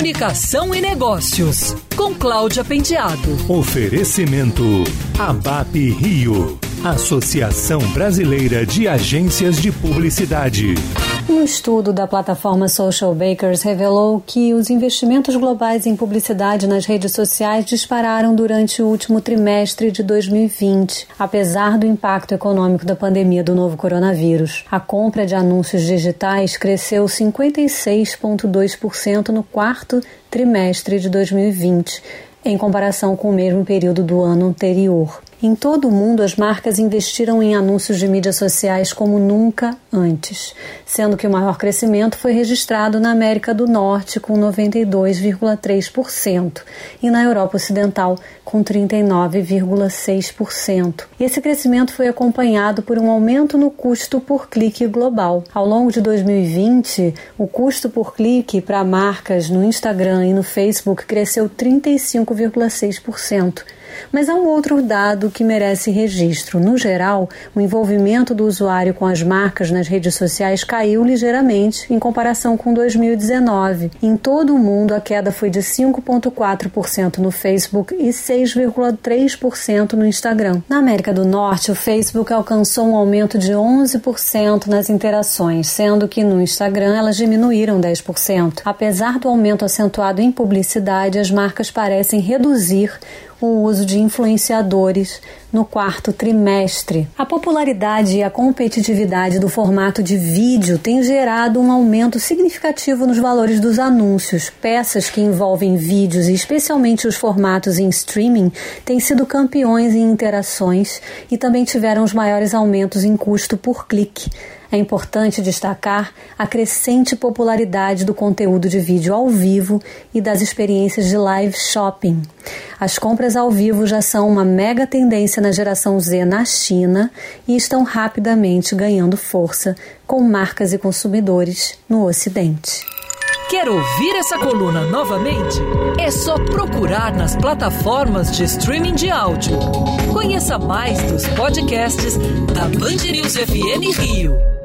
Comunicação e Negócios, com Cláudia Pendiado. Oferecimento ABAP Rio, Associação Brasileira de Agências de Publicidade. Um estudo da plataforma Social Bakers revelou que os investimentos globais em publicidade nas redes sociais dispararam durante o último trimestre de 2020, apesar do impacto econômico da pandemia do novo coronavírus. A compra de anúncios digitais cresceu 56,2% no quarto trimestre de 2020, em comparação com o mesmo período do ano anterior. Em todo o mundo, as marcas investiram em anúncios de mídias sociais como nunca antes, sendo que o maior crescimento foi registrado na América do Norte, com 92,3%, e na Europa Ocidental, com 39,6%. Esse crescimento foi acompanhado por um aumento no custo por clique global. Ao longo de 2020, o custo por clique para marcas no Instagram e no Facebook cresceu 35,6%. Mas há um outro dado que merece registro. No geral, o envolvimento do usuário com as marcas nas redes sociais caiu ligeiramente em comparação com 2019. Em todo o mundo, a queda foi de 5,4% no Facebook e 6,3% no Instagram. Na América do Norte, o Facebook alcançou um aumento de 11% nas interações, sendo que no Instagram elas diminuíram 10%. Apesar do aumento acentuado em publicidade, as marcas parecem reduzir o uso de influenciadores no quarto trimestre. A popularidade e a competitividade do formato de vídeo tem gerado um aumento significativo nos valores dos anúncios. Peças que envolvem vídeos e especialmente os formatos em streaming têm sido campeões em interações e também tiveram os maiores aumentos em custo por clique. É importante destacar a crescente popularidade do conteúdo de vídeo ao vivo e das experiências de live shopping. As compras ao vivo já são uma mega tendência na geração Z na China e estão rapidamente ganhando força com marcas e consumidores no Ocidente. Quer ouvir essa coluna novamente? É só procurar nas plataformas de streaming de áudio. Conheça mais dos podcasts da Band News FM Rio.